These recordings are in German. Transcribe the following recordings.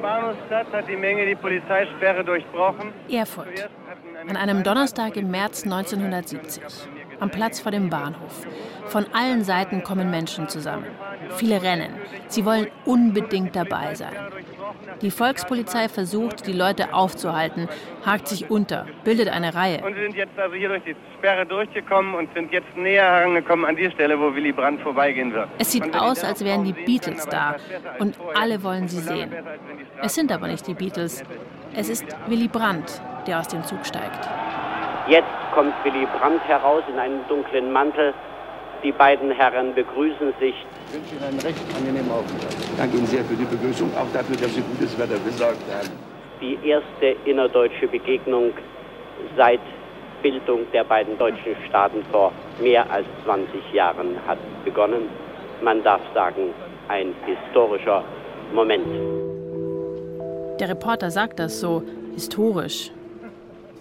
Bahnhofsplatz hat die Menge die Polizeisperre durchbrochen. Erfurt. An einem Donnerstag im März 1970. Am Platz vor dem Bahnhof. Von allen Seiten kommen Menschen zusammen. Viele rennen. Sie wollen unbedingt dabei sein. Die Volkspolizei versucht, die Leute aufzuhalten, hakt sich unter, bildet eine Reihe. Und sind jetzt also hier durch die Sperre durchgekommen und sind jetzt näher herangekommen an die Stelle, wo Willy Brandt vorbeigehen wird. Es sieht aus, als wären die Beatles da und alle wollen sie sehen. Es sind aber nicht die Beatles. Es ist Willy Brandt, der aus dem Zug steigt. Jetzt kommt Willy Brandt heraus in einem dunklen Mantel. Die beiden Herren begrüßen sich. Ich wünsche Ihnen einen recht angenehmen Aufenthalt. Danke Ihnen sehr für die Begrüßung, auch dafür, dass Sie gutes Wetter besorgt haben. Die erste innerdeutsche Begegnung seit Bildung der beiden deutschen Staaten vor mehr als 20 Jahren hat begonnen. Man darf sagen, ein historischer Moment. Der Reporter sagt das so historisch.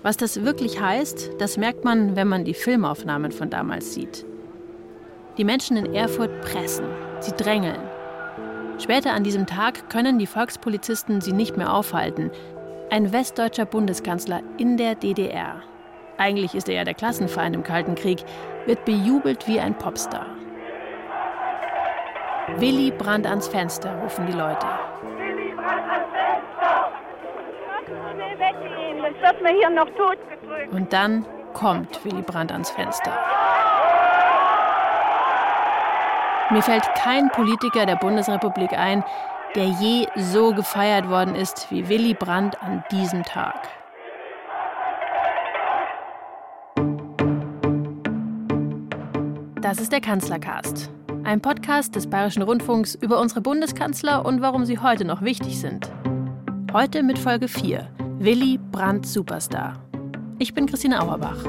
Was das wirklich heißt, das merkt man, wenn man die Filmaufnahmen von damals sieht. Die Menschen in Erfurt pressen, sie drängeln. Später an diesem Tag können die Volkspolizisten sie nicht mehr aufhalten. Ein westdeutscher Bundeskanzler in der DDR, eigentlich ist er ja der Klassenfeind im Kalten Krieg, wird bejubelt wie ein Popstar. Willy Brandt ans Fenster, rufen die Leute. Willy Brandt ans Fenster! Sonst wird man hier noch totgedrückt. Und dann kommt Willy Brandt ans Fenster. Mir fällt kein Politiker der Bundesrepublik ein, der je so gefeiert worden ist wie Willy Brandt an diesem Tag. Das ist der Kanzlercast, ein Podcast des Bayerischen Rundfunks über unsere Bundeskanzler und warum sie heute noch wichtig sind. Heute mit Folge 4, Willy Brandt Superstar. Ich bin Christine Auerbach.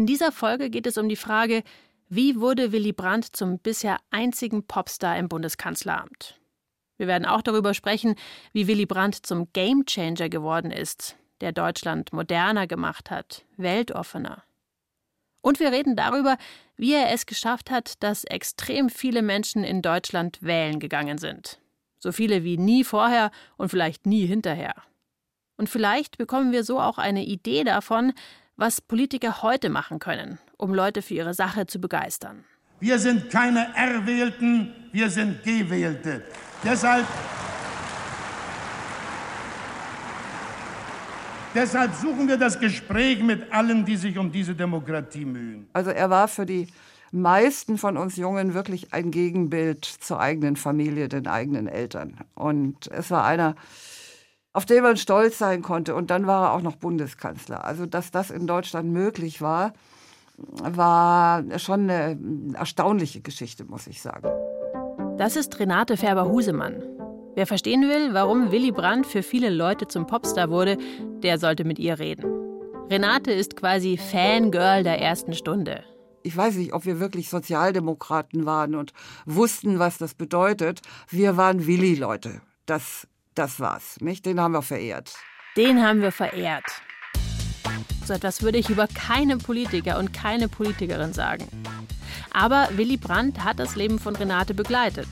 In dieser Folge geht es um die Frage, wie wurde Willy Brandt zum bisher einzigen Popstar im Bundeskanzleramt? Wir werden auch darüber sprechen, wie Willy Brandt zum Gamechanger geworden ist, der Deutschland moderner gemacht hat, weltoffener. Und wir reden darüber, wie er es geschafft hat, dass extrem viele Menschen in Deutschland wählen gegangen sind. So viele wie nie vorher und vielleicht nie hinterher. Und vielleicht bekommen wir so auch eine Idee davon, was Politiker heute machen können, um Leute für ihre Sache zu begeistern. Wir sind keine Erwählten, wir sind Gewählte. Deshalb, deshalb suchen wir das Gespräch mit allen, die sich um diese Demokratie mühen. Also er war für die meisten von uns Jungen wirklich ein Gegenbild zur eigenen Familie, den eigenen Eltern. Und es war einer, auf den man stolz sein konnte. Und dann war er auch noch Bundeskanzler. Also, dass das in Deutschland möglich war, war schon eine erstaunliche Geschichte, muss ich sagen. Das ist Renate Färber-Husemann. Wer verstehen will, warum Willy Brandt für viele Leute zum Popstar wurde, der sollte mit ihr reden. Renate ist quasi Fangirl der ersten Stunde. Ich weiß nicht, ob wir wirklich Sozialdemokraten waren und wussten, was das bedeutet. Wir waren Willi-Leute. Das das war's, nicht? Den haben wir verehrt. Den haben wir verehrt. So etwas würde ich über keinen Politiker und keine Politikerin sagen. Aber Willy Brandt hat das Leben von Renate begleitet.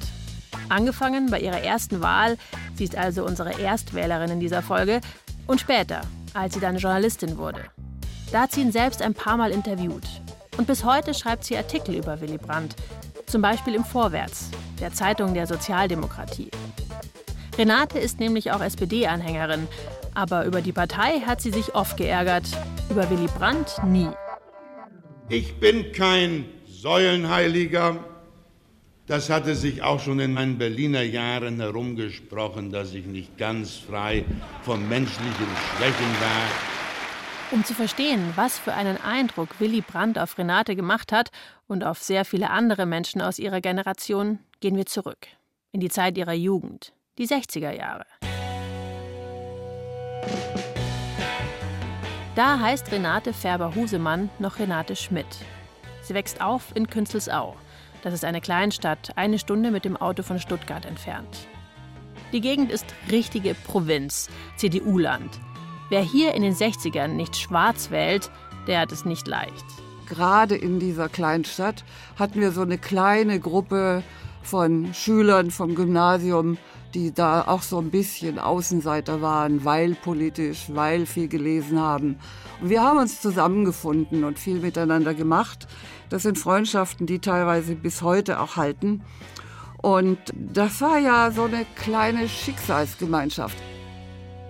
Angefangen bei ihrer ersten Wahl, sie ist also unsere Erstwählerin in dieser Folge, und später, als sie dann Journalistin wurde. Da hat sie ihn selbst ein paar Mal interviewt. Und bis heute schreibt sie Artikel über Willy Brandt, zum Beispiel im Vorwärts, der Zeitung der Sozialdemokratie. Renate ist nämlich auch SPD-Anhängerin. Aber über die Partei hat sie sich oft geärgert. Über Willy Brandt nie. Ich bin kein Säulenheiliger. Das hatte sich auch schon in meinen Berliner Jahren herumgesprochen, dass ich nicht ganz frei von menschlichen Schwächen war. Um zu verstehen, was für einen Eindruck Willy Brandt auf Renate gemacht hat und auf sehr viele andere Menschen aus ihrer Generation, gehen wir zurück in die Zeit ihrer Jugend die 60er Jahre. Da heißt Renate Färber-Husemann noch Renate Schmidt. Sie wächst auf in Künzelsau. Das ist eine Kleinstadt, eine Stunde mit dem Auto von Stuttgart entfernt. Die Gegend ist richtige Provinz, CDU-Land. Wer hier in den 60ern nicht schwarz wählt, der hat es nicht leicht. Gerade in dieser kleinen Stadt hatten wir so eine kleine Gruppe von Schülern vom Gymnasium, die da auch so ein bisschen Außenseiter waren, weil politisch, weil viel gelesen haben. Und wir haben uns zusammengefunden und viel miteinander gemacht. Das sind Freundschaften, die teilweise bis heute auch halten. Und das war ja so eine kleine Schicksalsgemeinschaft.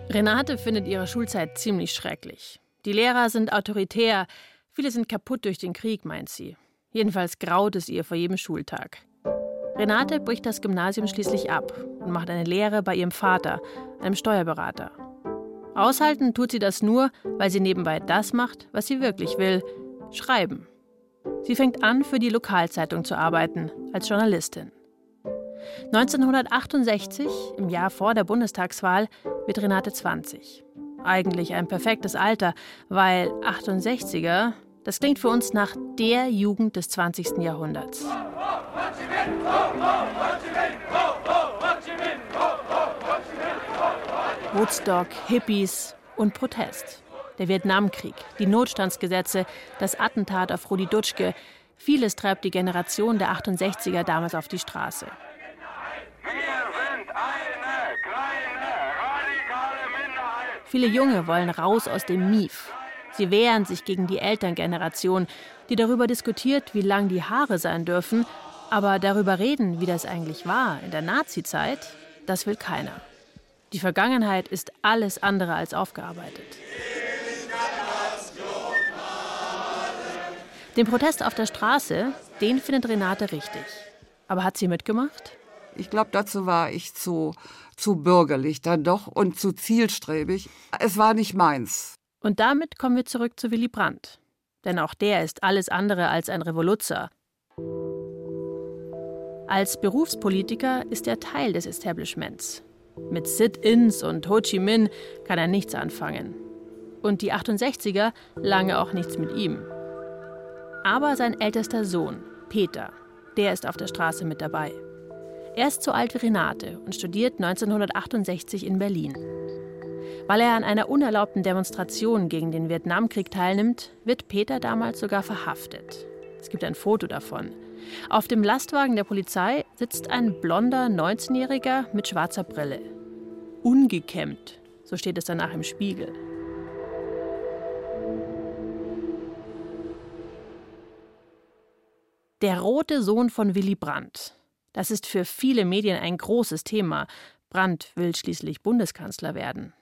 Renate findet ihre Schulzeit ziemlich schrecklich. Die Lehrer sind autoritär, viele sind kaputt durch den Krieg, meint sie. Jedenfalls graut es ihr vor jedem Schultag. Renate bricht das Gymnasium schließlich ab und macht eine Lehre bei ihrem Vater, einem Steuerberater. Aushalten tut sie das nur, weil sie nebenbei das macht, was sie wirklich will, schreiben. Sie fängt an, für die Lokalzeitung zu arbeiten, als Journalistin. 1968, im Jahr vor der Bundestagswahl, wird Renate 20. Eigentlich ein perfektes Alter, weil 68er, das klingt für uns nach der Jugend des 20. Jahrhunderts. Woodstock, Hippies und Protest. Der Vietnamkrieg, die Notstandsgesetze, das Attentat auf Rudi Dutschke. Vieles treibt die Generation der 68er damals auf die Straße. Viele Junge wollen raus aus dem Mief. Sie wehren sich gegen die Elterngeneration, die darüber diskutiert, wie lang die Haare sein dürfen, aber darüber reden, wie das eigentlich war in der Nazizeit, das will keiner. Die Vergangenheit ist alles andere als aufgearbeitet. Den Protest auf der Straße, den findet Renate richtig. Aber hat sie mitgemacht? Ich glaube, dazu war ich zu, zu bürgerlich dann doch und zu zielstrebig. Es war nicht meins. Und damit kommen wir zurück zu Willy Brandt. Denn auch der ist alles andere als ein Revoluzer. Als Berufspolitiker ist er Teil des Establishments. Mit Sit-ins und Ho Chi Minh kann er nichts anfangen. Und die 68er lange auch nichts mit ihm. Aber sein ältester Sohn, Peter, der ist auf der Straße mit dabei. Er ist so alt wie Renate und studiert 1968 in Berlin. Weil er an einer unerlaubten Demonstration gegen den Vietnamkrieg teilnimmt, wird Peter damals sogar verhaftet. Es gibt ein Foto davon. Auf dem Lastwagen der Polizei sitzt ein blonder 19-Jähriger mit schwarzer Brille. Ungekämmt, so steht es danach im Spiegel. Der rote Sohn von Willy Brandt. Das ist für viele Medien ein großes Thema. Brandt will schließlich Bundeskanzler werden.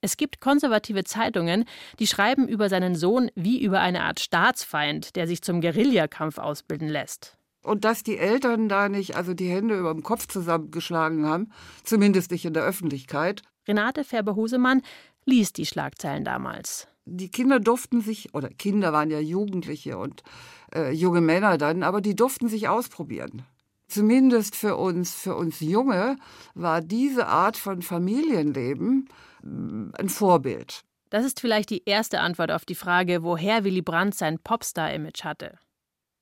Es gibt konservative Zeitungen, die schreiben über seinen Sohn wie über eine Art Staatsfeind, der sich zum Guerillakampf ausbilden lässt. Und dass die Eltern da nicht also die Hände über dem Kopf zusammengeschlagen haben, zumindest nicht in der Öffentlichkeit. Renate Färber-Husemann liest die Schlagzeilen damals. Die Kinder durften sich, oder Kinder waren ja Jugendliche und äh, junge Männer dann, aber die durften sich ausprobieren zumindest für uns, für uns Junge, war diese Art von Familienleben ein Vorbild. Das ist vielleicht die erste Antwort auf die Frage, woher Willy Brandt sein Popstar-Image hatte.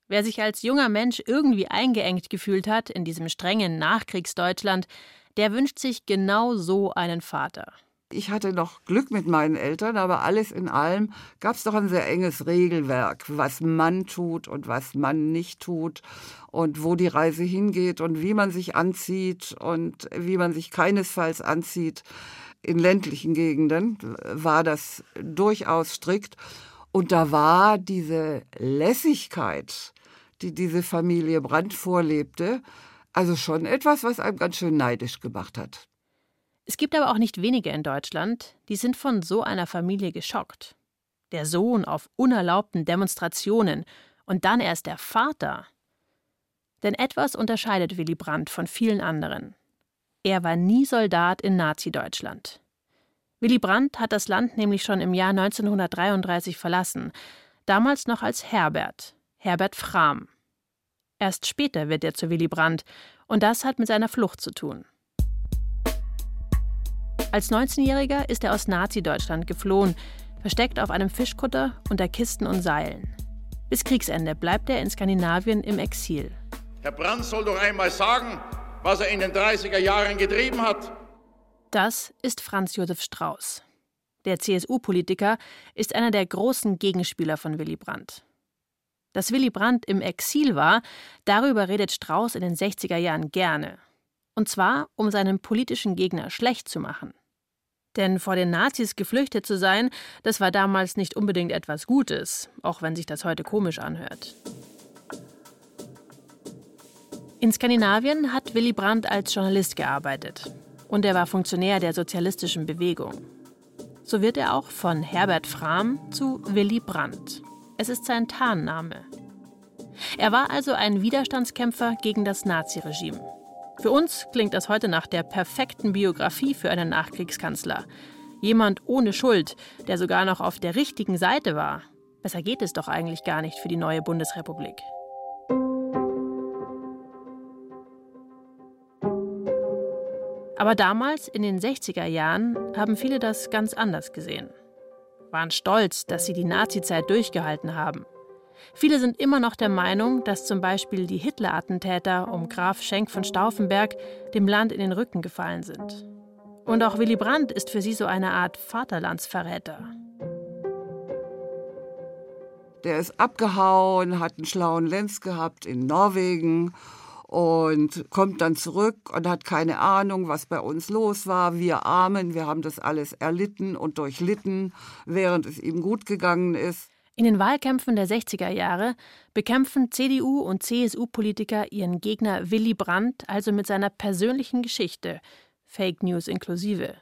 Wer sich als junger Mensch irgendwie eingeengt gefühlt hat in diesem strengen Nachkriegsdeutschland, der wünscht sich genau so einen Vater. Ich hatte noch Glück mit meinen Eltern, aber alles in allem gab es doch ein sehr enges Regelwerk, was man tut und was man nicht tut und wo die Reise hingeht und wie man sich anzieht und wie man sich keinesfalls anzieht. In ländlichen Gegenden war das durchaus strikt und da war diese Lässigkeit, die diese Familie Brandt vorlebte, also schon etwas, was einem ganz schön neidisch gemacht hat. Es gibt aber auch nicht wenige in Deutschland, die sind von so einer Familie geschockt. Der Sohn auf unerlaubten Demonstrationen und dann erst der Vater. Denn etwas unterscheidet Willy Brandt von vielen anderen. Er war nie Soldat in Nazi-Deutschland. Willy Brandt hat das Land nämlich schon im Jahr 1933 verlassen, damals noch als Herbert, Herbert Frahm. Erst später wird er zu Willy Brandt, und das hat mit seiner Flucht zu tun. Als 19-Jähriger ist er aus Nazi-Deutschland geflohen, versteckt auf einem Fischkutter unter Kisten und Seilen. Bis Kriegsende bleibt er in Skandinavien im Exil. Herr Brandt soll doch einmal sagen, was er in den 30er Jahren getrieben hat. Das ist Franz Josef Strauß. Der CSU-Politiker ist einer der großen Gegenspieler von Willy Brandt. Dass Willy Brandt im Exil war, darüber redet Strauß in den 60er Jahren gerne. Und zwar, um seinen politischen Gegner schlecht zu machen. Denn vor den Nazis geflüchtet zu sein, das war damals nicht unbedingt etwas Gutes, auch wenn sich das heute komisch anhört. In Skandinavien hat Willy Brandt als Journalist gearbeitet. Und er war Funktionär der sozialistischen Bewegung. So wird er auch von Herbert Frahm zu Willy Brandt. Es ist sein Tarnname. Er war also ein Widerstandskämpfer gegen das Naziregime. Für uns klingt das heute nach der perfekten Biografie für einen Nachkriegskanzler. Jemand ohne Schuld, der sogar noch auf der richtigen Seite war. Besser geht es doch eigentlich gar nicht für die neue Bundesrepublik. Aber damals, in den 60er Jahren, haben viele das ganz anders gesehen. Waren stolz, dass sie die Nazizeit durchgehalten haben. Viele sind immer noch der Meinung, dass zum Beispiel die Hitler-Attentäter um Graf Schenk von Stauffenberg dem Land in den Rücken gefallen sind. Und auch Willy Brandt ist für sie so eine Art Vaterlandsverräter. Der ist abgehauen, hat einen schlauen Lenz gehabt in Norwegen und kommt dann zurück und hat keine Ahnung, was bei uns los war. Wir Armen, wir haben das alles erlitten und durchlitten, während es ihm gut gegangen ist. In den Wahlkämpfen der 60er Jahre bekämpfen CDU und CSU-Politiker ihren Gegner Willy Brandt also mit seiner persönlichen Geschichte, Fake News inklusive.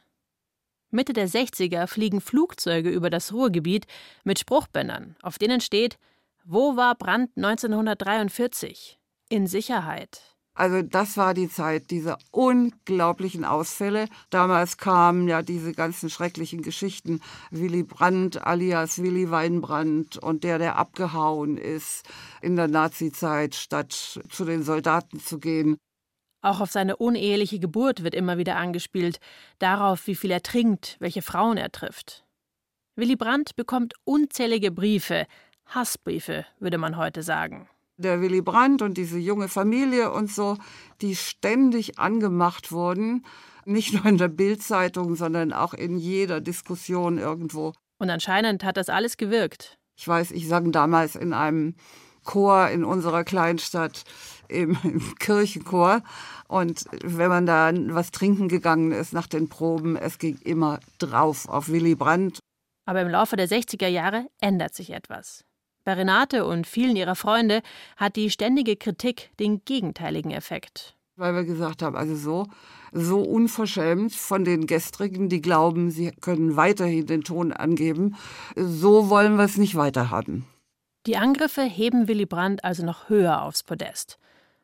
Mitte der 60er fliegen Flugzeuge über das Ruhrgebiet mit Spruchbändern, auf denen steht: Wo war Brandt 1943? In Sicherheit. Also das war die Zeit dieser unglaublichen Ausfälle. Damals kamen ja diese ganzen schrecklichen Geschichten. Willy Brandt alias Willy Weinbrand und der, der abgehauen ist in der Nazizeit, statt zu den Soldaten zu gehen. Auch auf seine uneheliche Geburt wird immer wieder angespielt, darauf, wie viel er trinkt, welche Frauen er trifft. Willy Brandt bekommt unzählige Briefe, Hassbriefe, würde man heute sagen der Willy Brandt und diese junge Familie und so, die ständig angemacht wurden, nicht nur in der Bildzeitung, sondern auch in jeder Diskussion irgendwo. Und anscheinend hat das alles gewirkt. Ich weiß, ich sang damals in einem Chor in unserer Kleinstadt im, im, Kirchenchor. Und wenn man da was trinken gegangen ist nach den Proben, es ging immer drauf auf Willy Brandt. Aber im Laufe der 60er Jahre ändert sich etwas. Bei Renate und vielen ihrer Freunde hat die ständige Kritik den gegenteiligen Effekt. Weil wir gesagt haben, also so, so unverschämt von den Gestrigen, die glauben, sie können weiterhin den Ton angeben, so wollen wir es nicht weiterhaben. Die Angriffe heben Willy Brandt also noch höher aufs Podest.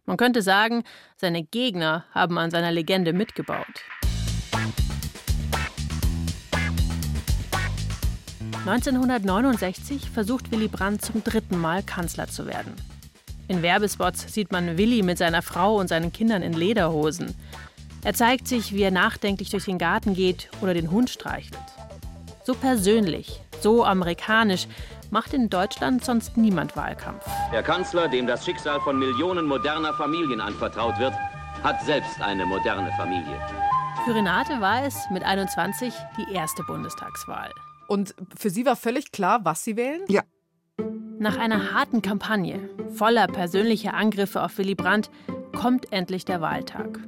Man könnte sagen, seine Gegner haben an seiner Legende mitgebaut. 1969 versucht Willy Brandt zum dritten Mal Kanzler zu werden. In Werbespots sieht man Willy mit seiner Frau und seinen Kindern in Lederhosen. Er zeigt sich, wie er nachdenklich durch den Garten geht oder den Hund streichelt. So persönlich, so amerikanisch macht in Deutschland sonst niemand Wahlkampf. Der Kanzler, dem das Schicksal von Millionen moderner Familien anvertraut wird, hat selbst eine moderne Familie. Für Renate war es mit 21 die erste Bundestagswahl. Und für Sie war völlig klar, was Sie wählen? Ja. Nach einer harten Kampagne, voller persönlicher Angriffe auf Willy Brandt, kommt endlich der Wahltag.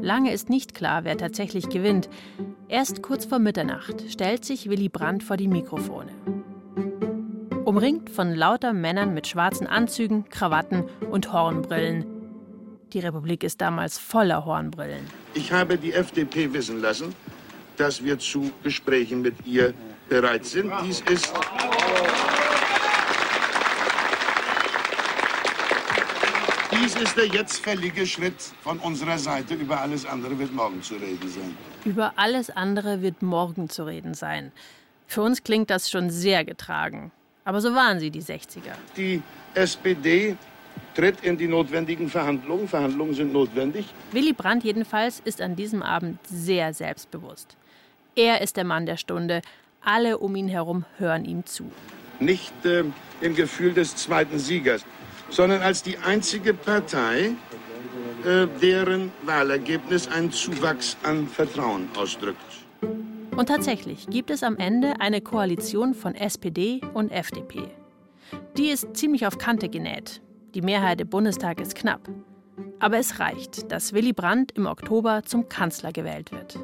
Lange ist nicht klar, wer tatsächlich gewinnt. Erst kurz vor Mitternacht stellt sich Willy Brandt vor die Mikrofone. Umringt von lauter Männern mit schwarzen Anzügen, Krawatten und Hornbrillen. Die Republik ist damals voller Hornbrillen. Ich habe die FDP wissen lassen, dass wir zu Gesprächen mit ihr bereit sind. Dies ist Dies ist der jetzt fällige Schritt von unserer Seite. Über alles andere wird morgen zu reden sein. Über alles andere wird morgen zu reden sein. Für uns klingt das schon sehr getragen. Aber so waren sie, die 60er. Die SPD tritt in die notwendigen Verhandlungen. Verhandlungen sind notwendig. Willy Brandt jedenfalls ist an diesem Abend sehr selbstbewusst. Er ist der Mann der Stunde, alle um ihn herum hören ihm zu. Nicht äh, im Gefühl des zweiten Siegers, sondern als die einzige Partei, äh, deren Wahlergebnis einen Zuwachs an Vertrauen ausdrückt. Und tatsächlich gibt es am Ende eine Koalition von SPD und FDP. Die ist ziemlich auf Kante genäht. Die Mehrheit im Bundestag ist knapp. Aber es reicht, dass Willy Brandt im Oktober zum Kanzler gewählt wird.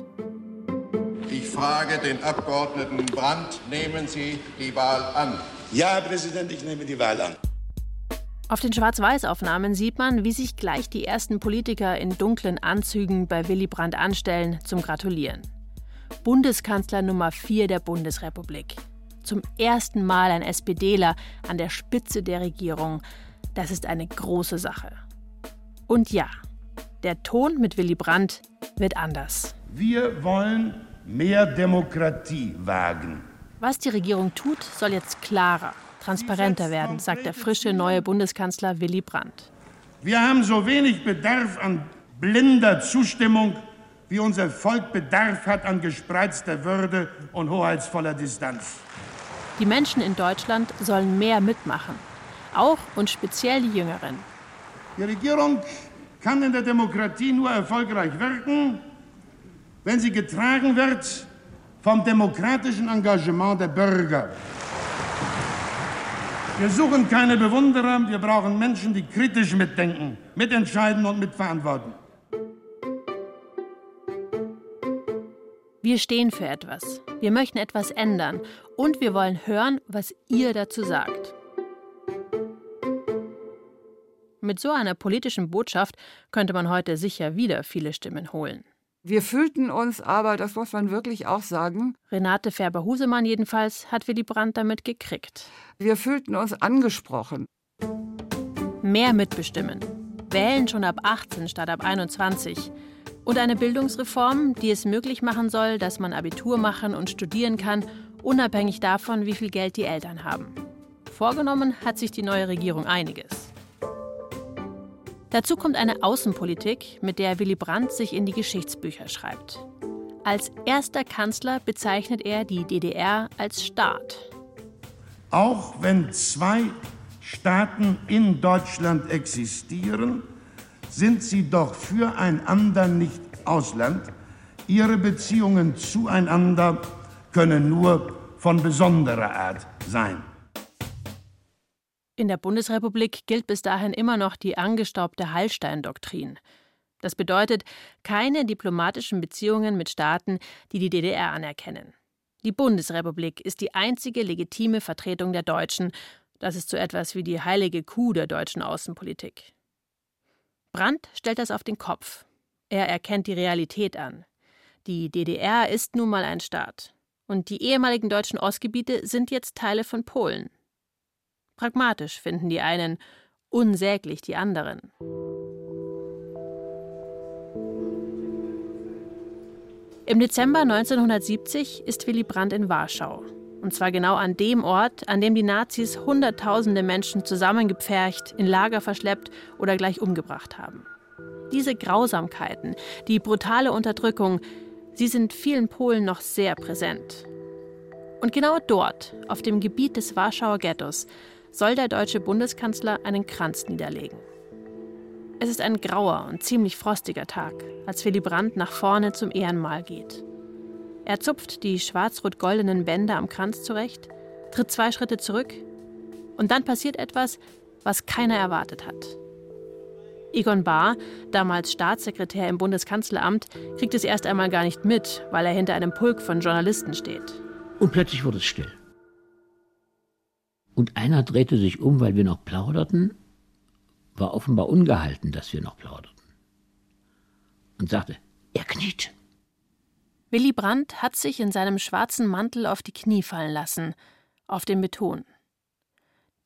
Ich frage den Abgeordneten Brandt, nehmen Sie die Wahl an? Ja, Herr Präsident, ich nehme die Wahl an. Auf den Schwarz-Weiß-Aufnahmen sieht man, wie sich gleich die ersten Politiker in dunklen Anzügen bei Willy Brandt anstellen zum Gratulieren. Bundeskanzler Nummer 4 der Bundesrepublik. Zum ersten Mal ein SPDler an der Spitze der Regierung. Das ist eine große Sache. Und ja, der Ton mit Willy Brandt wird anders. Wir wollen mehr Demokratie wagen. Was die Regierung tut, soll jetzt klarer, transparenter werden, sagt der frische neue Bundeskanzler Willy Brandt. Wir haben so wenig Bedarf an blinder Zustimmung, wie unser Volk Bedarf hat an gespreizter Würde und hoheitsvoller Distanz. Die Menschen in Deutschland sollen mehr mitmachen, auch und speziell die Jüngeren. Die Regierung kann in der Demokratie nur erfolgreich wirken, wenn sie getragen wird vom demokratischen Engagement der Bürger. Wir suchen keine Bewunderer, wir brauchen Menschen, die kritisch mitdenken, mitentscheiden und mitverantworten. Wir stehen für etwas. Wir möchten etwas ändern. Und wir wollen hören, was ihr dazu sagt. Mit so einer politischen Botschaft könnte man heute sicher wieder viele Stimmen holen. Wir fühlten uns aber, das muss man wirklich auch sagen, Renate Färber-Husemann jedenfalls hat Willy Brandt damit gekriegt. wir fühlten uns angesprochen. Mehr mitbestimmen. Wählen schon ab 18 statt ab 21. Und eine Bildungsreform, die es möglich machen soll, dass man Abitur machen und studieren kann, unabhängig davon, wie viel Geld die Eltern haben. Vorgenommen hat sich die neue Regierung einiges. Dazu kommt eine Außenpolitik, mit der Willy Brandt sich in die Geschichtsbücher schreibt. Als erster Kanzler bezeichnet er die DDR als Staat. Auch wenn zwei Staaten in Deutschland existieren, sind sie doch füreinander nicht Ausland. Ihre Beziehungen zueinander können nur von besonderer Art sein. In der Bundesrepublik gilt bis dahin immer noch die angestaubte Hallstein-Doktrin. Das bedeutet keine diplomatischen Beziehungen mit Staaten, die die DDR anerkennen. Die Bundesrepublik ist die einzige legitime Vertretung der Deutschen. Das ist so etwas wie die heilige Kuh der deutschen Außenpolitik. Brandt stellt das auf den Kopf. Er erkennt die Realität an. Die DDR ist nun mal ein Staat. Und die ehemaligen deutschen Ostgebiete sind jetzt Teile von Polen. Pragmatisch finden die einen, unsäglich die anderen. Im Dezember 1970 ist Willy Brandt in Warschau. Und zwar genau an dem Ort, an dem die Nazis Hunderttausende Menschen zusammengepfercht, in Lager verschleppt oder gleich umgebracht haben. Diese Grausamkeiten, die brutale Unterdrückung, sie sind vielen Polen noch sehr präsent. Und genau dort, auf dem Gebiet des Warschauer Ghettos, soll der deutsche Bundeskanzler einen Kranz niederlegen. Es ist ein grauer und ziemlich frostiger Tag, als Willy Brandt nach vorne zum Ehrenmal geht. Er zupft die schwarz-rot-goldenen Bänder am Kranz zurecht, tritt zwei Schritte zurück und dann passiert etwas, was keiner erwartet hat. Egon Bahr, damals Staatssekretär im Bundeskanzleramt, kriegt es erst einmal gar nicht mit, weil er hinter einem Pulk von Journalisten steht. Und plötzlich wurde es still. Und einer drehte sich um, weil wir noch plauderten, war offenbar ungehalten, dass wir noch plauderten. Und sagte, er kniet. Willy Brandt hat sich in seinem schwarzen Mantel auf die Knie fallen lassen, auf den Beton.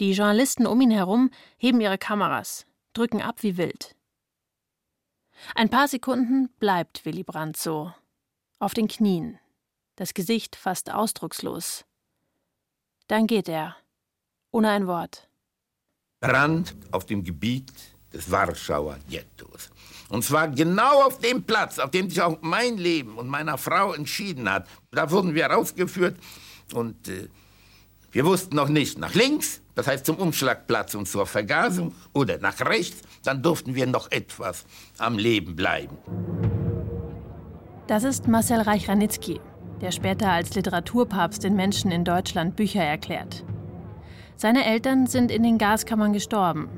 Die Journalisten um ihn herum heben ihre Kameras, drücken ab wie wild. Ein paar Sekunden bleibt Willy Brandt so, auf den Knien, das Gesicht fast ausdruckslos. Dann geht er, ohne ein Wort. Brand auf dem Gebiet des Warschauer Ghettos. Und zwar genau auf dem Platz, auf dem sich auch mein Leben und meiner Frau entschieden hat. Da wurden wir rausgeführt und äh, wir wussten noch nicht nach links, das heißt zum Umschlagplatz und zur Vergasung, oder nach rechts, dann durften wir noch etwas am Leben bleiben. Das ist Marcel Reich-Ranitzky, der später als Literaturpapst den Menschen in Deutschland Bücher erklärt. Seine Eltern sind in den Gaskammern gestorben.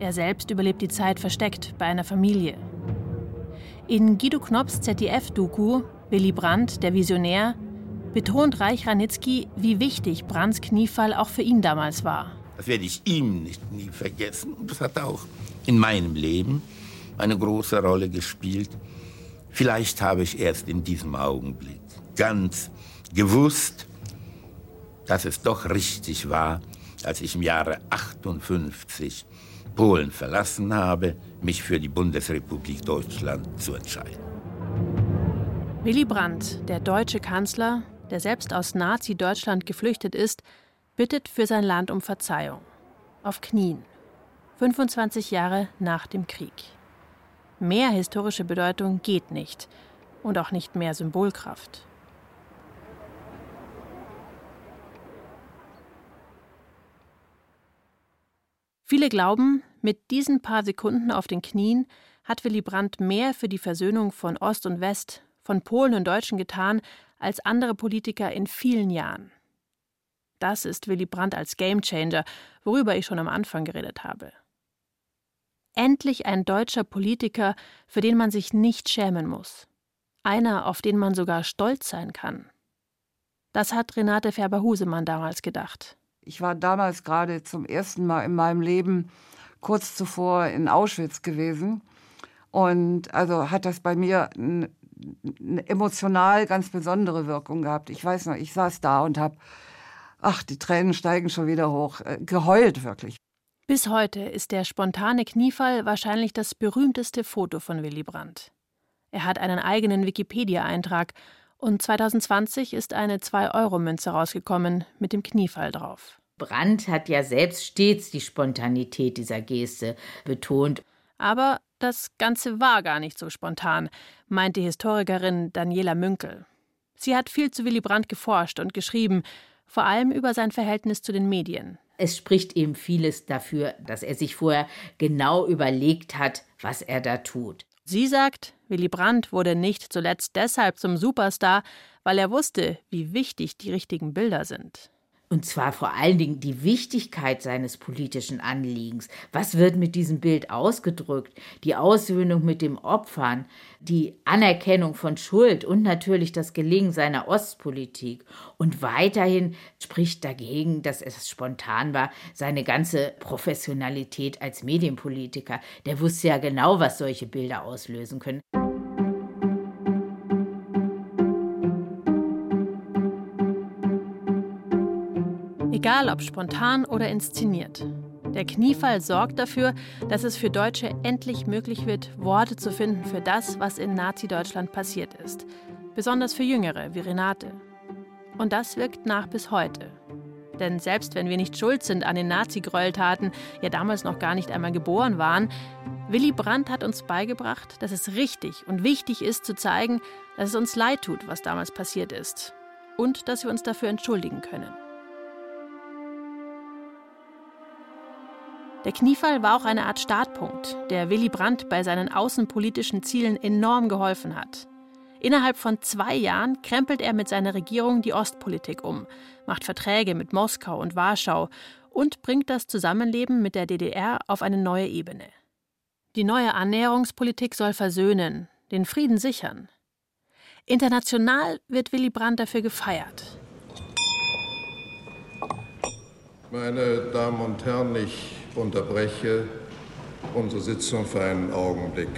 Er selbst überlebt die Zeit versteckt bei einer Familie. In Guido Knopps ZDF-Doku Willy Brandt, der Visionär, betont Reich Ranitzky, wie wichtig Brandts Kniefall auch für ihn damals war. Das werde ich ihm nicht nie vergessen. Das hat auch in meinem Leben eine große Rolle gespielt. Vielleicht habe ich erst in diesem Augenblick ganz gewusst, dass es doch richtig war, als ich im Jahre 58 Polen verlassen habe, mich für die Bundesrepublik Deutschland zu entscheiden. Willy Brandt, der deutsche Kanzler, der selbst aus Nazi-Deutschland geflüchtet ist, bittet für sein Land um Verzeihung. Auf Knien. 25 Jahre nach dem Krieg. Mehr historische Bedeutung geht nicht und auch nicht mehr Symbolkraft. Viele glauben, mit diesen paar Sekunden auf den Knien hat Willy Brandt mehr für die Versöhnung von Ost und West, von Polen und Deutschen getan, als andere Politiker in vielen Jahren. Das ist Willy Brandt als Gamechanger, worüber ich schon am Anfang geredet habe. Endlich ein deutscher Politiker, für den man sich nicht schämen muss. Einer, auf den man sogar stolz sein kann. Das hat Renate Färber-Husemann damals gedacht. Ich war damals gerade zum ersten Mal in meinem Leben kurz zuvor in Auschwitz gewesen. Und also hat das bei mir eine emotional ganz besondere Wirkung gehabt. Ich weiß noch, ich saß da und habe, ach, die Tränen steigen schon wieder hoch, äh, geheult wirklich. Bis heute ist der spontane Kniefall wahrscheinlich das berühmteste Foto von Willy Brandt. Er hat einen eigenen Wikipedia-Eintrag und 2020 ist eine 2-Euro-Münze rausgekommen mit dem Kniefall drauf. Brandt hat ja selbst stets die Spontanität dieser Geste betont. Aber das Ganze war gar nicht so spontan, meint die Historikerin Daniela Münkel. Sie hat viel zu Willy Brandt geforscht und geschrieben, vor allem über sein Verhältnis zu den Medien. Es spricht eben vieles dafür, dass er sich vorher genau überlegt hat, was er da tut. Sie sagt, Willy Brandt wurde nicht zuletzt deshalb zum Superstar, weil er wusste, wie wichtig die richtigen Bilder sind. Und zwar vor allen Dingen die Wichtigkeit seines politischen Anliegens. Was wird mit diesem Bild ausgedrückt? Die Aussöhnung mit dem Opfern, die Anerkennung von Schuld und natürlich das Gelingen seiner Ostpolitik. Und weiterhin spricht dagegen, dass es spontan war, seine ganze Professionalität als Medienpolitiker. Der wusste ja genau, was solche Bilder auslösen können. Egal ob spontan oder inszeniert. Der Kniefall sorgt dafür, dass es für Deutsche endlich möglich wird, Worte zu finden für das, was in Nazi-Deutschland passiert ist. Besonders für Jüngere wie Renate. Und das wirkt nach bis heute. Denn selbst wenn wir nicht schuld sind an den Nazi-Gräueltaten, ja damals noch gar nicht einmal geboren waren, Willy Brandt hat uns beigebracht, dass es richtig und wichtig ist zu zeigen, dass es uns leid tut, was damals passiert ist. Und dass wir uns dafür entschuldigen können. Der Kniefall war auch eine Art Startpunkt, der Willy Brandt bei seinen außenpolitischen Zielen enorm geholfen hat. Innerhalb von zwei Jahren krempelt er mit seiner Regierung die Ostpolitik um, macht Verträge mit Moskau und Warschau und bringt das Zusammenleben mit der DDR auf eine neue Ebene. Die neue Annäherungspolitik soll versöhnen, den Frieden sichern. International wird Willy Brandt dafür gefeiert. Meine Damen und Herren, ich unterbreche unsere Sitzung für einen Augenblick.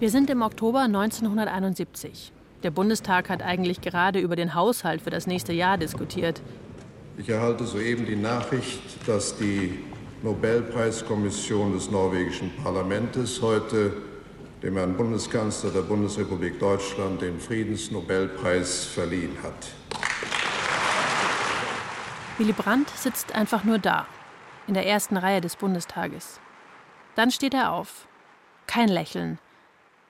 Wir sind im Oktober 1971. Der Bundestag hat eigentlich gerade über den Haushalt für das nächste Jahr diskutiert. Ich erhalte soeben die Nachricht, dass die Nobelpreiskommission des norwegischen Parlaments heute dem Herrn Bundeskanzler der Bundesrepublik Deutschland den Friedensnobelpreis verliehen hat. Willy Brandt sitzt einfach nur da in der ersten Reihe des Bundestages. Dann steht er auf. Kein Lächeln.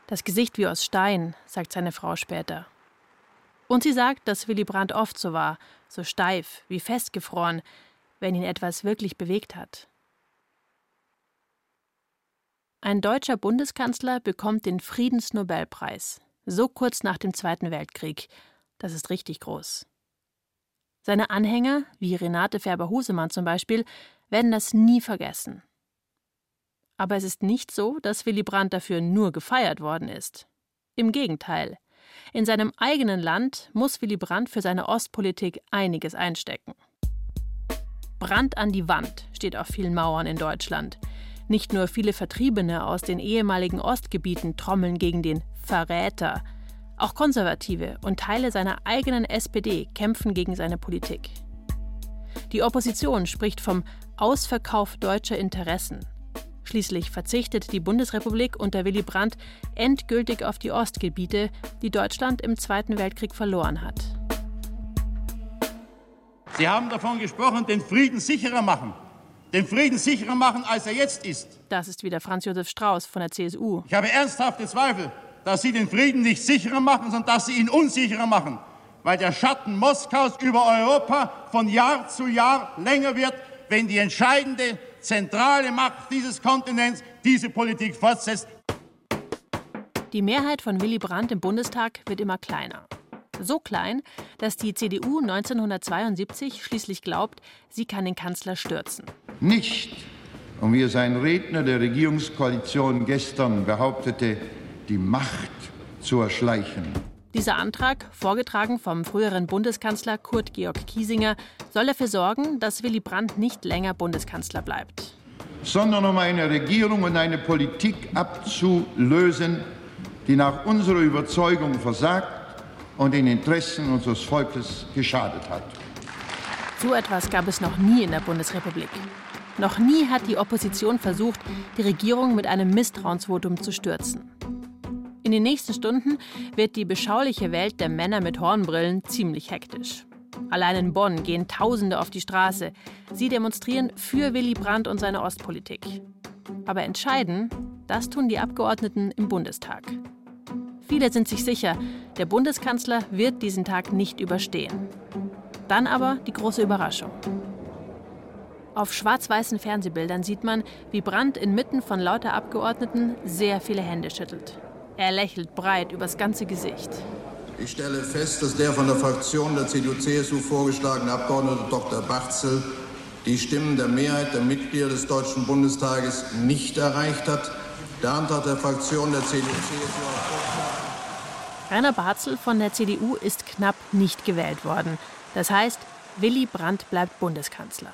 Das Gesicht wie aus Stein, sagt seine Frau später. Und sie sagt, dass Willy Brandt oft so war, so steif, wie festgefroren, wenn ihn etwas wirklich bewegt hat. Ein deutscher Bundeskanzler bekommt den Friedensnobelpreis, so kurz nach dem Zweiten Weltkrieg. Das ist richtig groß. Seine Anhänger, wie Renate Färber-Husemann zum Beispiel, werden das nie vergessen. Aber es ist nicht so, dass Willy Brandt dafür nur gefeiert worden ist. Im Gegenteil. In seinem eigenen Land muss Willy Brandt für seine Ostpolitik einiges einstecken. Brand an die Wand steht auf vielen Mauern in Deutschland. Nicht nur viele Vertriebene aus den ehemaligen Ostgebieten trommeln gegen den Verräter, auch Konservative und Teile seiner eigenen SPD kämpfen gegen seine Politik. Die Opposition spricht vom Ausverkauf deutscher Interessen. Schließlich verzichtet die Bundesrepublik unter Willy Brandt endgültig auf die Ostgebiete, die Deutschland im Zweiten Weltkrieg verloren hat. Sie haben davon gesprochen, den Frieden sicherer machen den Frieden sicherer machen, als er jetzt ist. Das ist wieder Franz Josef Strauß von der CSU. Ich habe ernsthafte Zweifel, dass Sie den Frieden nicht sicherer machen, sondern dass Sie ihn unsicherer machen, weil der Schatten Moskaus über Europa von Jahr zu Jahr länger wird, wenn die entscheidende zentrale Macht dieses Kontinents diese Politik fortsetzt. Die Mehrheit von Willy Brandt im Bundestag wird immer kleiner. So klein, dass die CDU 1972 schließlich glaubt, sie kann den Kanzler stürzen. Nicht, und wie es ein Redner der Regierungskoalition gestern behauptete, die Macht zu erschleichen. Dieser Antrag, vorgetragen vom früheren Bundeskanzler Kurt Georg Kiesinger, soll dafür sorgen, dass Willy Brandt nicht länger Bundeskanzler bleibt. Sondern um eine Regierung und eine Politik abzulösen, die nach unserer Überzeugung versagt und den Interessen unseres Volkes geschadet hat. So etwas gab es noch nie in der Bundesrepublik. Noch nie hat die Opposition versucht, die Regierung mit einem Misstrauensvotum zu stürzen. In den nächsten Stunden wird die beschauliche Welt der Männer mit Hornbrillen ziemlich hektisch. Allein in Bonn gehen Tausende auf die Straße. Sie demonstrieren für Willy Brandt und seine Ostpolitik. Aber entscheiden, das tun die Abgeordneten im Bundestag. Viele sind sich sicher, der Bundeskanzler wird diesen Tag nicht überstehen. Dann aber die große Überraschung. Auf schwarz-weißen Fernsehbildern sieht man, wie Brandt inmitten von lauter Abgeordneten sehr viele Hände schüttelt. Er lächelt breit übers ganze Gesicht. Ich stelle fest, dass der von der Fraktion der CDU-CSU vorgeschlagene Abgeordnete Dr. Barzel die Stimmen der Mehrheit der Mitglieder des Deutschen Bundestages nicht erreicht hat. Der Antrag der Fraktion der CDU-CSU Rainer Barzel von der CDU ist knapp nicht gewählt worden. Das heißt, Willy Brandt bleibt Bundeskanzler.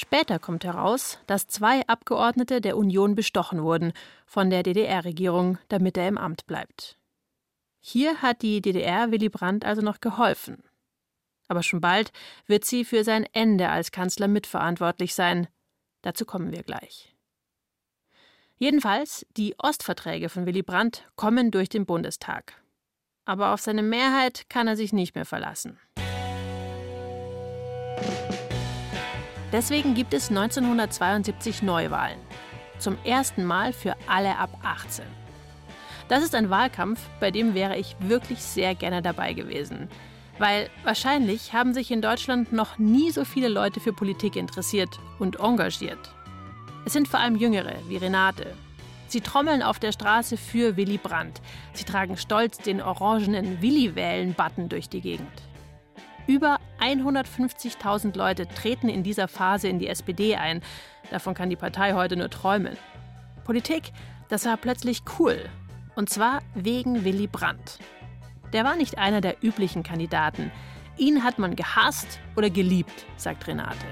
Später kommt heraus, dass zwei Abgeordnete der Union bestochen wurden von der DDR-Regierung, damit er im Amt bleibt. Hier hat die DDR Willy Brandt also noch geholfen. Aber schon bald wird sie für sein Ende als Kanzler mitverantwortlich sein. Dazu kommen wir gleich. Jedenfalls, die Ostverträge von Willy Brandt kommen durch den Bundestag. Aber auf seine Mehrheit kann er sich nicht mehr verlassen. Deswegen gibt es 1972 Neuwahlen. Zum ersten Mal für alle ab 18. Das ist ein Wahlkampf, bei dem wäre ich wirklich sehr gerne dabei gewesen. Weil wahrscheinlich haben sich in Deutschland noch nie so viele Leute für Politik interessiert und engagiert. Es sind vor allem Jüngere, wie Renate. Sie trommeln auf der Straße für Willy Brandt. Sie tragen stolz den orangenen Willi-Wählen-Button durch die Gegend. Über 150.000 Leute treten in dieser Phase in die SPD ein. Davon kann die Partei heute nur träumen. Politik, das war plötzlich cool. Und zwar wegen Willy Brandt. Der war nicht einer der üblichen Kandidaten. Ihn hat man gehasst oder geliebt, sagt Renate.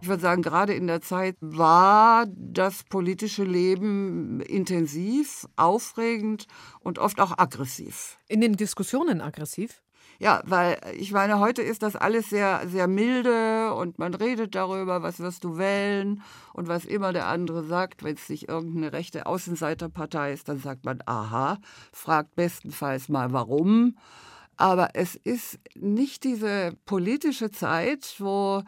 Ich würde sagen, gerade in der Zeit war das politische Leben intensiv, aufregend und oft auch aggressiv. In den Diskussionen aggressiv? Ja, weil ich meine, heute ist das alles sehr, sehr milde und man redet darüber, was wirst du wählen und was immer der andere sagt. Wenn es nicht irgendeine rechte Außenseiterpartei ist, dann sagt man, aha, fragt bestenfalls mal warum. Aber es ist nicht diese politische Zeit, wo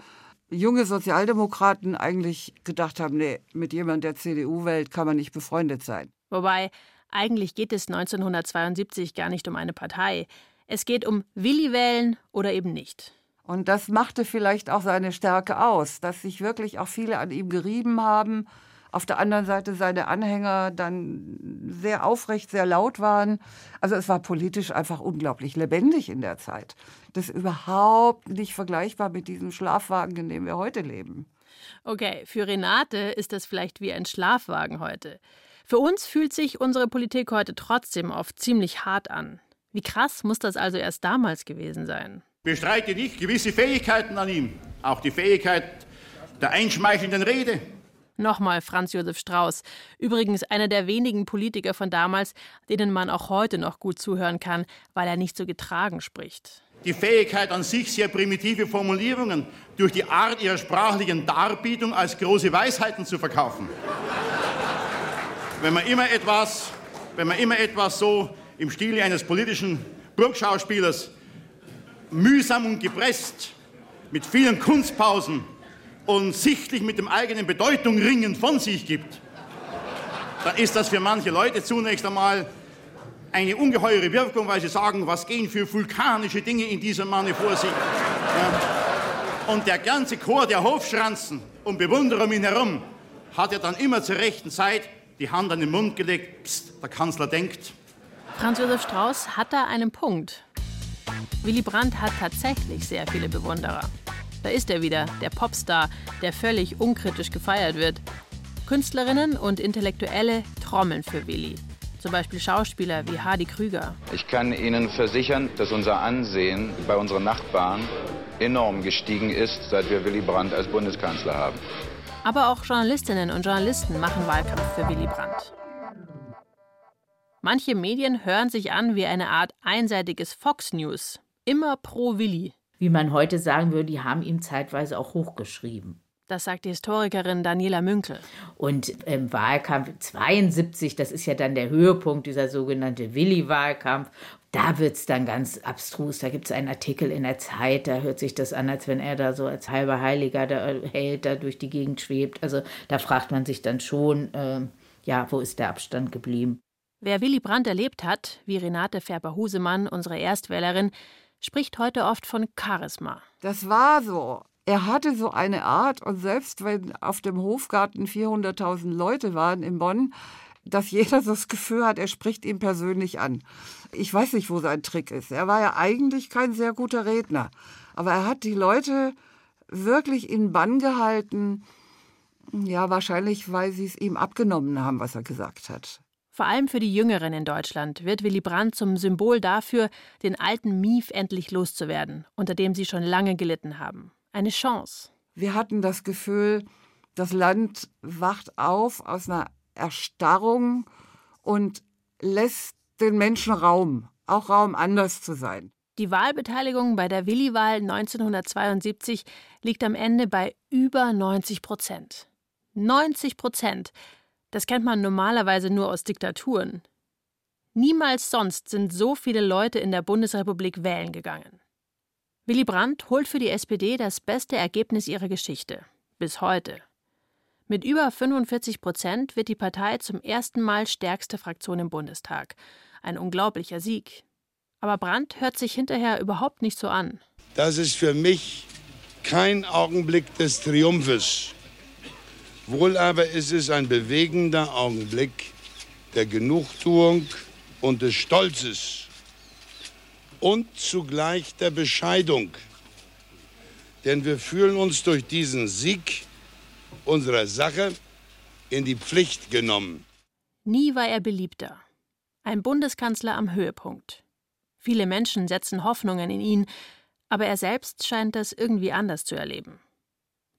junge Sozialdemokraten eigentlich gedacht haben, nee, mit jemandem der CDU wählt, kann man nicht befreundet sein. Wobei, eigentlich geht es 1972 gar nicht um eine Partei. Es geht um Willi wählen oder eben nicht. Und das machte vielleicht auch seine Stärke aus, dass sich wirklich auch viele an ihm gerieben haben. Auf der anderen Seite seine Anhänger dann sehr aufrecht, sehr laut waren. Also es war politisch einfach unglaublich lebendig in der Zeit. Das ist überhaupt nicht vergleichbar mit diesem Schlafwagen, in dem wir heute leben. Okay, für Renate ist das vielleicht wie ein Schlafwagen heute. Für uns fühlt sich unsere Politik heute trotzdem oft ziemlich hart an. Wie krass muss das also erst damals gewesen sein? bestreite nicht gewisse Fähigkeiten an ihm. Auch die Fähigkeit der einschmeichelnden Rede. Nochmal Franz Josef Strauß. Übrigens einer der wenigen Politiker von damals, denen man auch heute noch gut zuhören kann, weil er nicht so getragen spricht. Die Fähigkeit an sich, sehr primitive Formulierungen durch die Art ihrer sprachlichen Darbietung als große Weisheiten zu verkaufen. wenn man immer etwas, wenn man immer etwas so im Stile eines politischen Burgschauspielers mühsam und gepresst, mit vielen Kunstpausen und sichtlich mit dem eigenen Bedeutung ringen von sich gibt, dann ist das für manche Leute zunächst einmal eine ungeheure Wirkung, weil sie sagen, was gehen für vulkanische Dinge in diesem Manne vor sich. Ja. Und der ganze Chor der Hofschranzen und Bewunderer um ihn herum hat ja dann immer zur rechten Zeit die Hand an den Mund gelegt, Psst, der Kanzler denkt. Franz Josef Strauß hat da einen Punkt. Willy Brandt hat tatsächlich sehr viele Bewunderer. Da ist er wieder, der Popstar, der völlig unkritisch gefeiert wird. Künstlerinnen und Intellektuelle trommeln für Willy. Zum Beispiel Schauspieler wie Hardy Krüger. Ich kann Ihnen versichern, dass unser Ansehen bei unseren Nachbarn enorm gestiegen ist, seit wir Willy Brandt als Bundeskanzler haben. Aber auch Journalistinnen und Journalisten machen Wahlkampf für Willy Brandt. Manche Medien hören sich an wie eine Art einseitiges Fox News. Immer pro Willi. Wie man heute sagen würde, die haben ihm zeitweise auch hochgeschrieben. Das sagt die Historikerin Daniela Münkel. Und im Wahlkampf 72, das ist ja dann der Höhepunkt, dieser sogenannte Willi-Wahlkampf, da wird es dann ganz abstrus. Da gibt es einen Artikel in der Zeit, da hört sich das an, als wenn er da so als halber Heiliger da hält, da durch die Gegend schwebt. Also da fragt man sich dann schon, äh, ja, wo ist der Abstand geblieben? Wer Willy Brandt erlebt hat, wie Renate Färber-Husemann, unsere Erstwählerin, spricht heute oft von Charisma. Das war so. Er hatte so eine Art, und selbst wenn auf dem Hofgarten 400.000 Leute waren in Bonn, dass jeder das Gefühl hat, er spricht ihn persönlich an. Ich weiß nicht, wo sein Trick ist. Er war ja eigentlich kein sehr guter Redner, aber er hat die Leute wirklich in Bann gehalten. Ja, wahrscheinlich, weil sie es ihm abgenommen haben, was er gesagt hat. Vor allem für die Jüngeren in Deutschland wird Willy Brandt zum Symbol dafür, den alten Mief endlich loszuwerden, unter dem sie schon lange gelitten haben. Eine Chance. Wir hatten das Gefühl, das Land wacht auf aus einer Erstarrung und lässt den Menschen Raum, auch Raum anders zu sein. Die Wahlbeteiligung bei der Willi-Wahl 1972 liegt am Ende bei über 90 Prozent. 90 Prozent. Das kennt man normalerweise nur aus Diktaturen. Niemals sonst sind so viele Leute in der Bundesrepublik wählen gegangen. Willy Brandt holt für die SPD das beste Ergebnis ihrer Geschichte. Bis heute. Mit über 45 Prozent wird die Partei zum ersten Mal stärkste Fraktion im Bundestag. Ein unglaublicher Sieg. Aber Brandt hört sich hinterher überhaupt nicht so an. Das ist für mich kein Augenblick des Triumphes. Wohl aber ist es ein bewegender Augenblick der Genugtuung und des Stolzes und zugleich der Bescheidung. Denn wir fühlen uns durch diesen Sieg unserer Sache in die Pflicht genommen. Nie war er beliebter. Ein Bundeskanzler am Höhepunkt. Viele Menschen setzen Hoffnungen in ihn, aber er selbst scheint das irgendwie anders zu erleben.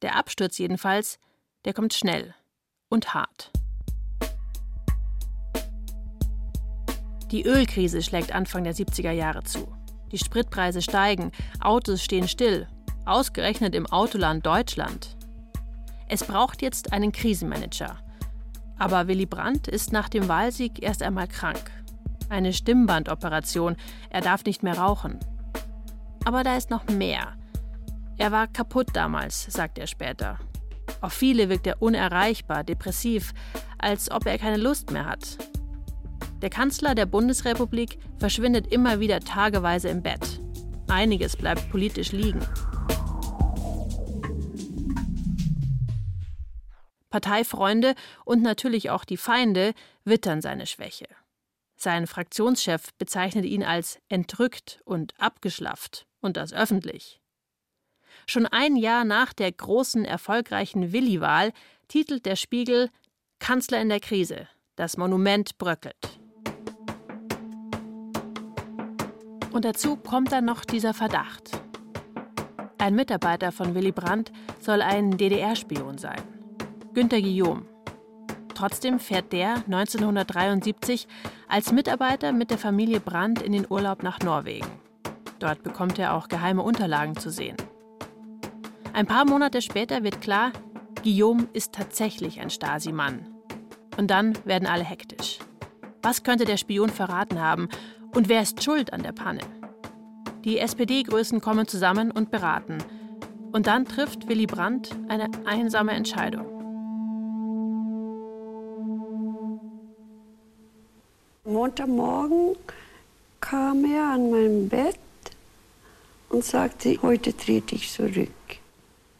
Der Absturz jedenfalls der kommt schnell und hart. Die Ölkrise schlägt Anfang der 70er Jahre zu. Die Spritpreise steigen, Autos stehen still, ausgerechnet im Autoland Deutschland. Es braucht jetzt einen Krisenmanager. Aber Willy Brandt ist nach dem Wahlsieg erst einmal krank. Eine Stimmbandoperation, er darf nicht mehr rauchen. Aber da ist noch mehr. Er war kaputt damals, sagt er später. Auf viele wirkt er unerreichbar, depressiv, als ob er keine Lust mehr hat. Der Kanzler der Bundesrepublik verschwindet immer wieder tageweise im Bett. Einiges bleibt politisch liegen. Parteifreunde und natürlich auch die Feinde wittern seine Schwäche. Sein Fraktionschef bezeichnet ihn als entrückt und abgeschlafft und das öffentlich. Schon ein Jahr nach der großen, erfolgreichen Willi-Wahl titelt der Spiegel Kanzler in der Krise. Das Monument bröckelt. Und dazu kommt dann noch dieser Verdacht. Ein Mitarbeiter von Willy Brandt soll ein DDR-Spion sein. Günter Guillaume. Trotzdem fährt der 1973 als Mitarbeiter mit der Familie Brandt in den Urlaub nach Norwegen. Dort bekommt er auch geheime Unterlagen zu sehen. Ein paar Monate später wird klar, Guillaume ist tatsächlich ein Stasi-Mann. Und dann werden alle hektisch. Was könnte der Spion verraten haben und wer ist schuld an der Panne? Die SPD-Größen kommen zusammen und beraten. Und dann trifft Willy Brandt eine einsame Entscheidung. Montagmorgen kam er an mein Bett und sagte, heute trete ich zurück.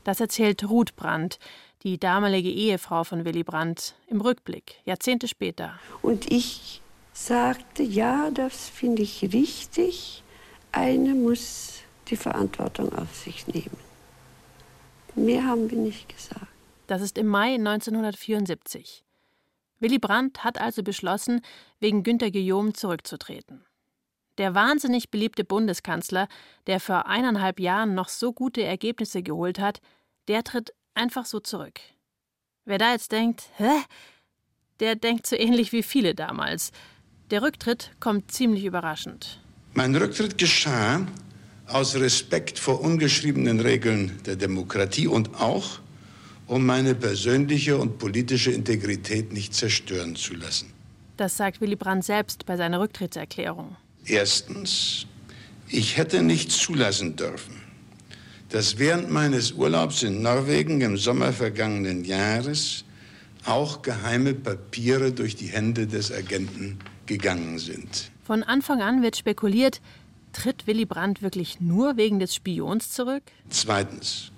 Das erzählt Ruth Brandt, die damalige Ehefrau von Willy Brandt, im Rückblick, Jahrzehnte später. Und ich sagte, ja, das finde ich richtig. Eine muss die Verantwortung auf sich nehmen. Mehr haben wir nicht gesagt. Das ist im Mai 1974. Willy Brandt hat also beschlossen, wegen Günter Guillaume zurückzutreten. Der wahnsinnig beliebte Bundeskanzler, der vor eineinhalb Jahren noch so gute Ergebnisse geholt hat, der tritt einfach so zurück. Wer da jetzt denkt, hä? Der denkt so ähnlich wie viele damals. Der Rücktritt kommt ziemlich überraschend. Mein Rücktritt geschah aus Respekt vor ungeschriebenen Regeln der Demokratie und auch um meine persönliche und politische Integrität nicht zerstören zu lassen. Das sagt Willy Brandt selbst bei seiner Rücktrittserklärung. Erstens, ich hätte nicht zulassen dürfen, dass während meines Urlaubs in Norwegen im Sommer vergangenen Jahres auch geheime Papiere durch die Hände des Agenten gegangen sind. Von Anfang an wird spekuliert, tritt Willy Brandt wirklich nur wegen des Spions zurück? Zweitens,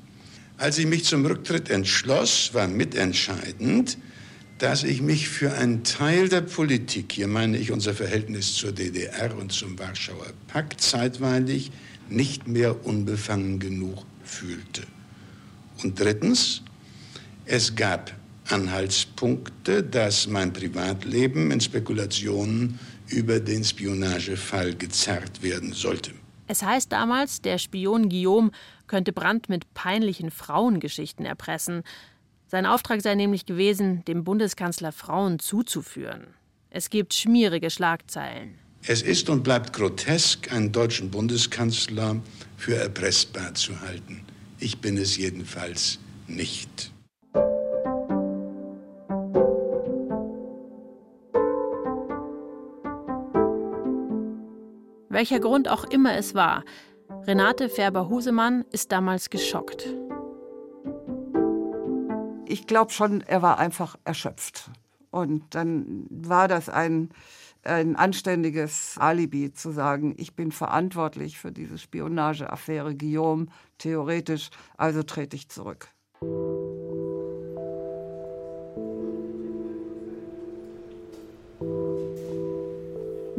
als ich mich zum Rücktritt entschloss, war mitentscheidend, dass ich mich für einen Teil der Politik, hier meine ich unser Verhältnis zur DDR und zum Warschauer Pakt, zeitweilig nicht mehr unbefangen genug fühlte. Und drittens, es gab Anhaltspunkte, dass mein Privatleben in Spekulationen über den Spionagefall gezerrt werden sollte. Es heißt damals, der Spion Guillaume könnte Brandt mit peinlichen Frauengeschichten erpressen. Sein Auftrag sei nämlich gewesen, dem Bundeskanzler Frauen zuzuführen. Es gibt schmierige Schlagzeilen. Es ist und bleibt grotesk, einen deutschen Bundeskanzler für erpressbar zu halten. Ich bin es jedenfalls nicht. Welcher Grund auch immer es war, Renate Färber-Husemann ist damals geschockt. Ich glaube schon, er war einfach erschöpft. Und dann war das ein, ein anständiges Alibi zu sagen, ich bin verantwortlich für diese Spionageaffäre Guillaume, theoretisch, also trete ich zurück.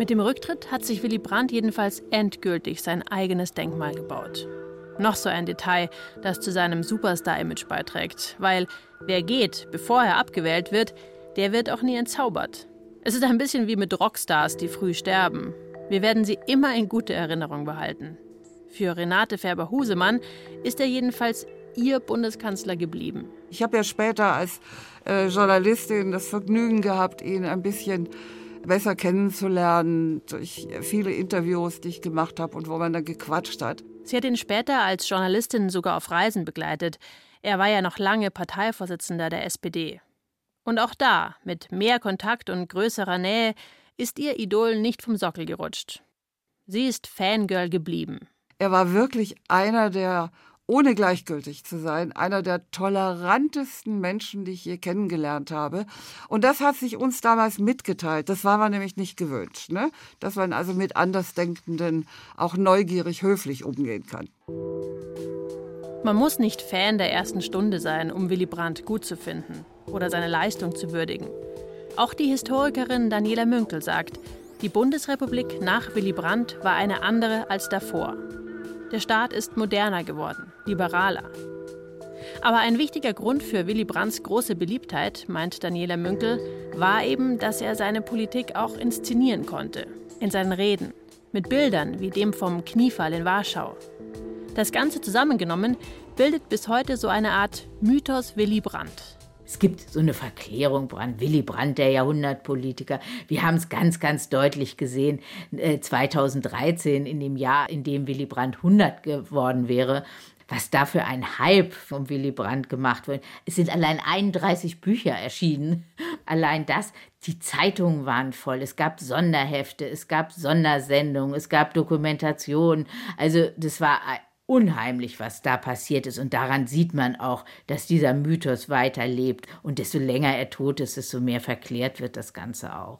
Mit dem Rücktritt hat sich Willy Brandt jedenfalls endgültig sein eigenes Denkmal gebaut. Noch so ein Detail, das zu seinem Superstar-Image beiträgt, weil wer geht, bevor er abgewählt wird, der wird auch nie entzaubert. Es ist ein bisschen wie mit Rockstars, die früh sterben. Wir werden sie immer in gute Erinnerung behalten. Für Renate Färber-Husemann ist er jedenfalls ihr Bundeskanzler geblieben. Ich habe ja später als äh, Journalistin das Vergnügen gehabt, ihn ein bisschen besser kennenzulernen durch viele Interviews, die ich gemacht habe und wo man dann gequatscht hat. Sie hat ihn später als Journalistin sogar auf Reisen begleitet. Er war ja noch lange Parteivorsitzender der SPD. Und auch da, mit mehr Kontakt und größerer Nähe, ist ihr Idol nicht vom Sockel gerutscht. Sie ist Fangirl geblieben. Er war wirklich einer der ohne gleichgültig zu sein, einer der tolerantesten Menschen, die ich je kennengelernt habe. Und das hat sich uns damals mitgeteilt. Das war man nämlich nicht gewöhnt, ne? dass man also mit Andersdenkenden auch neugierig höflich umgehen kann. Man muss nicht Fan der ersten Stunde sein, um Willy Brandt gut zu finden. Oder seine Leistung zu würdigen. Auch die Historikerin Daniela Münkel sagt, die Bundesrepublik nach Willy Brandt war eine andere als davor. Der Staat ist moderner geworden, liberaler. Aber ein wichtiger Grund für Willy Brandts große Beliebtheit, meint Daniela Münkel, war eben, dass er seine Politik auch inszenieren konnte. In seinen Reden. Mit Bildern wie dem vom Kniefall in Warschau. Das Ganze zusammengenommen bildet bis heute so eine Art Mythos Willy Brandt. Es gibt so eine Verklärung, Brand, Willy Brandt, der Jahrhundertpolitiker. Wir haben es ganz, ganz deutlich gesehen, 2013, äh, in dem Jahr, in dem Willy Brandt 100 geworden wäre, was da für ein Hype vom Willy Brandt gemacht wurde. Es sind allein 31 Bücher erschienen. Allein das, die Zeitungen waren voll. Es gab Sonderhefte, es gab Sondersendungen, es gab Dokumentationen. Also das war unheimlich, was da passiert ist. Und daran sieht man auch, dass dieser Mythos weiterlebt. Und desto länger er tot ist, desto mehr verklärt wird das Ganze auch.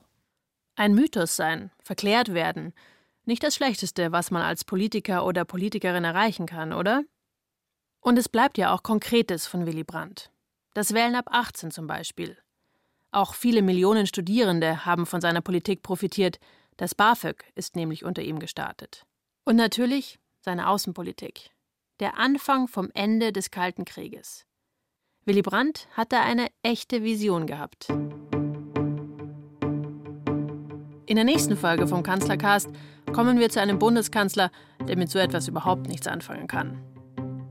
Ein Mythos sein, verklärt werden. Nicht das Schlechteste, was man als Politiker oder Politikerin erreichen kann, oder? Und es bleibt ja auch Konkretes von Willy Brandt. Das Wählen ab 18 zum Beispiel. Auch viele Millionen Studierende haben von seiner Politik profitiert. Das BAföG ist nämlich unter ihm gestartet. Und natürlich seine Außenpolitik. Der Anfang vom Ende des Kalten Krieges. Willy Brandt hatte eine echte Vision gehabt. In der nächsten Folge vom Kanzlercast kommen wir zu einem Bundeskanzler, der mit so etwas überhaupt nichts anfangen kann.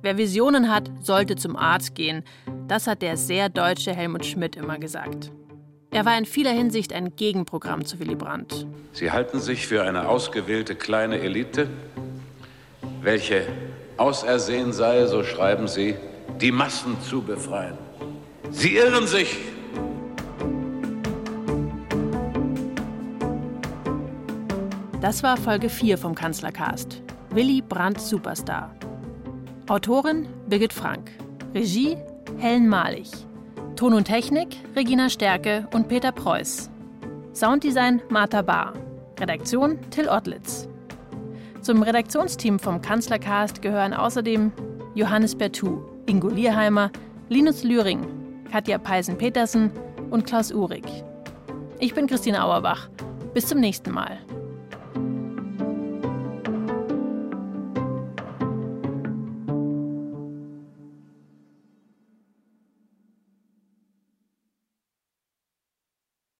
Wer Visionen hat, sollte zum Arzt gehen. Das hat der sehr deutsche Helmut Schmidt immer gesagt. Er war in vieler Hinsicht ein Gegenprogramm zu Willy Brandt. Sie halten sich für eine ausgewählte kleine Elite, welche ausersehen sei, so schreiben Sie, die Massen zu befreien. Sie irren sich. Das war Folge 4 vom Kanzlercast. Willy Brandt Superstar. Autorin Birgit Frank. Regie Helen Malich. Ton und Technik Regina Stärke und Peter Preuß. Sounddesign Martha Bahr. Redaktion Till Ottlitz. Zum Redaktionsteam vom Kanzlercast gehören außerdem Johannes Bertou, Ingo Lierheimer, Linus Lühring, Katja Peisen-Petersen und Klaus Uhrig. Ich bin Christine Auerbach. Bis zum nächsten Mal.